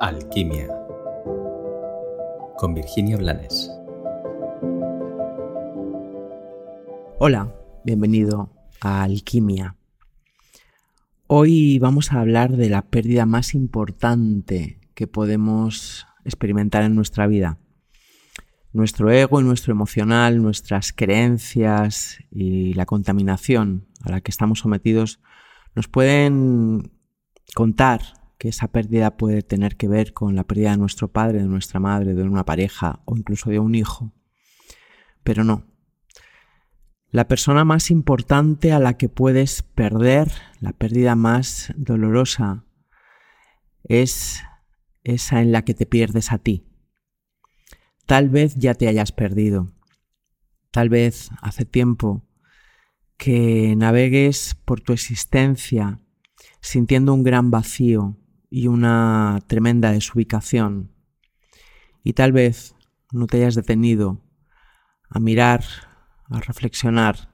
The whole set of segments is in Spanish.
Alquimia con Virginia Blanes. Hola, bienvenido a Alquimia. Hoy vamos a hablar de la pérdida más importante que podemos experimentar en nuestra vida. Nuestro ego y nuestro emocional, nuestras creencias y la contaminación a la que estamos sometidos nos pueden contar que esa pérdida puede tener que ver con la pérdida de nuestro padre, de nuestra madre, de una pareja o incluso de un hijo. Pero no. La persona más importante a la que puedes perder, la pérdida más dolorosa, es esa en la que te pierdes a ti. Tal vez ya te hayas perdido. Tal vez hace tiempo que navegues por tu existencia sintiendo un gran vacío, y una tremenda desubicación. Y tal vez no te hayas detenido a mirar, a reflexionar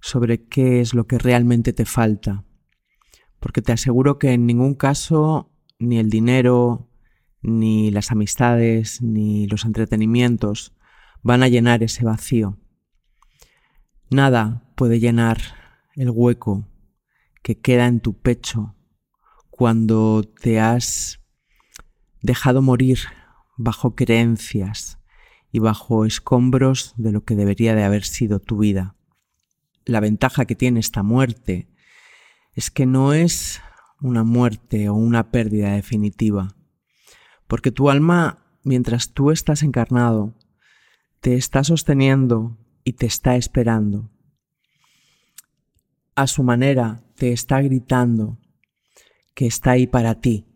sobre qué es lo que realmente te falta. Porque te aseguro que en ningún caso ni el dinero, ni las amistades, ni los entretenimientos van a llenar ese vacío. Nada puede llenar el hueco que queda en tu pecho cuando te has dejado morir bajo creencias y bajo escombros de lo que debería de haber sido tu vida. La ventaja que tiene esta muerte es que no es una muerte o una pérdida definitiva, porque tu alma, mientras tú estás encarnado, te está sosteniendo y te está esperando. A su manera te está gritando que está ahí para ti.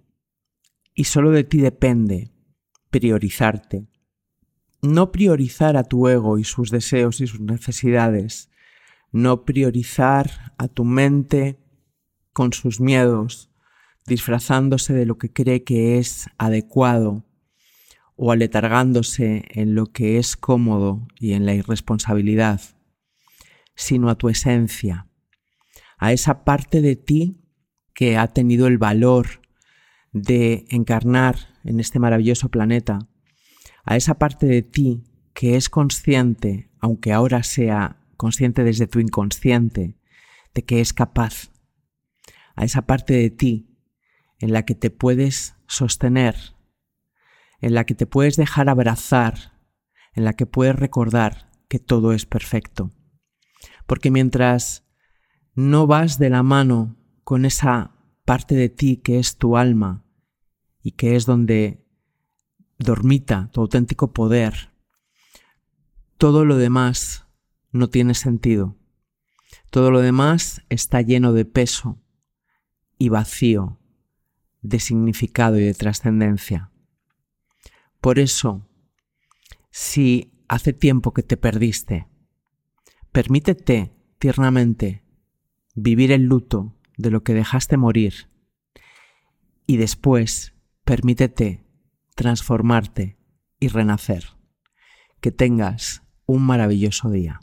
Y solo de ti depende priorizarte. No priorizar a tu ego y sus deseos y sus necesidades. No priorizar a tu mente con sus miedos, disfrazándose de lo que cree que es adecuado o aletargándose en lo que es cómodo y en la irresponsabilidad, sino a tu esencia, a esa parte de ti que ha tenido el valor de encarnar en este maravilloso planeta, a esa parte de ti que es consciente, aunque ahora sea consciente desde tu inconsciente, de que es capaz, a esa parte de ti en la que te puedes sostener, en la que te puedes dejar abrazar, en la que puedes recordar que todo es perfecto. Porque mientras no vas de la mano con esa parte de ti que es tu alma y que es donde dormita tu auténtico poder, todo lo demás no tiene sentido. Todo lo demás está lleno de peso y vacío, de significado y de trascendencia. Por eso, si hace tiempo que te perdiste, permítete tiernamente vivir el luto de lo que dejaste morir y después permítete transformarte y renacer. Que tengas un maravilloso día.